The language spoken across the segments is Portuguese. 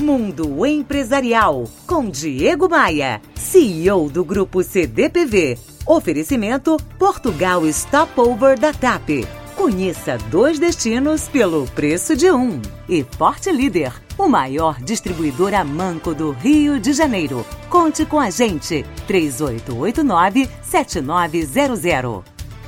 Mundo Empresarial com Diego Maia, CEO do Grupo CDPV. Oferecimento Portugal Stopover da TAP. Conheça dois destinos pelo preço de um. E Forte Líder, o maior distribuidor a manco do Rio de Janeiro. Conte com a gente. 3889-7900.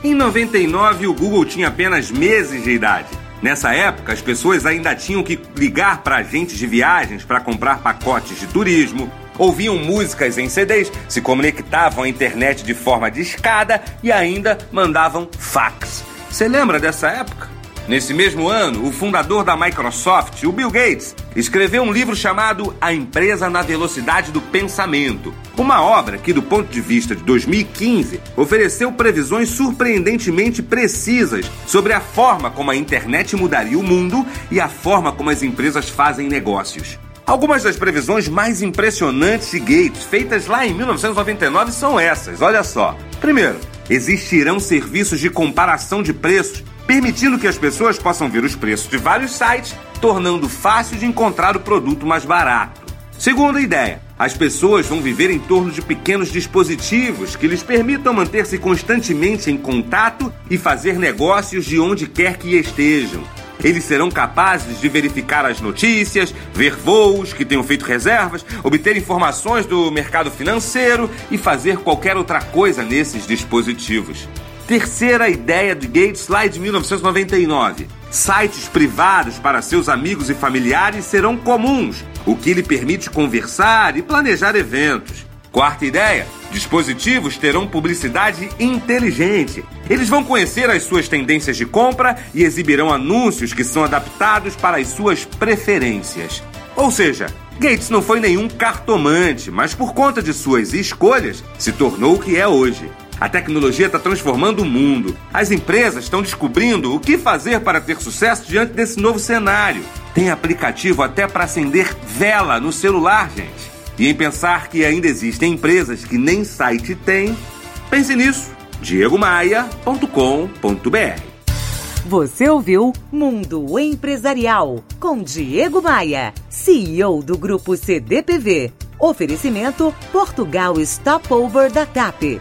Em 99, o Google tinha apenas meses de idade. Nessa época, as pessoas ainda tinham que ligar para agentes de viagens para comprar pacotes de turismo, ouviam músicas em CDs, se conectavam à internet de forma discada e ainda mandavam fax. Você lembra dessa época? Nesse mesmo ano, o fundador da Microsoft, o Bill Gates, escreveu um livro chamado A Empresa na Velocidade do Pensamento. Uma obra que, do ponto de vista de 2015, ofereceu previsões surpreendentemente precisas sobre a forma como a internet mudaria o mundo e a forma como as empresas fazem negócios. Algumas das previsões mais impressionantes de Gates, feitas lá em 1999, são essas. Olha só. Primeiro, existirão serviços de comparação de preços, permitindo que as pessoas possam ver os preços de vários sites, tornando fácil de encontrar o produto mais barato. Segunda ideia, as pessoas vão viver em torno de pequenos dispositivos que lhes permitam manter-se constantemente em contato e fazer negócios de onde quer que estejam. Eles serão capazes de verificar as notícias, ver voos que tenham feito reservas, obter informações do mercado financeiro e fazer qualquer outra coisa nesses dispositivos. Terceira ideia de Gates lá de 1999. Sites privados para seus amigos e familiares serão comuns, o que lhe permite conversar e planejar eventos. Quarta ideia: dispositivos terão publicidade inteligente. Eles vão conhecer as suas tendências de compra e exibirão anúncios que são adaptados para as suas preferências. Ou seja, Gates não foi nenhum cartomante, mas por conta de suas escolhas, se tornou o que é hoje. A tecnologia está transformando o mundo. As empresas estão descobrindo o que fazer para ter sucesso diante desse novo cenário. Tem aplicativo até para acender vela no celular, gente. E em pensar que ainda existem empresas que nem site têm, pense nisso. diegomaia.com.br Você ouviu Mundo Empresarial com Diego Maia, CEO do Grupo CDPV. Oferecimento Portugal Stopover da TAP.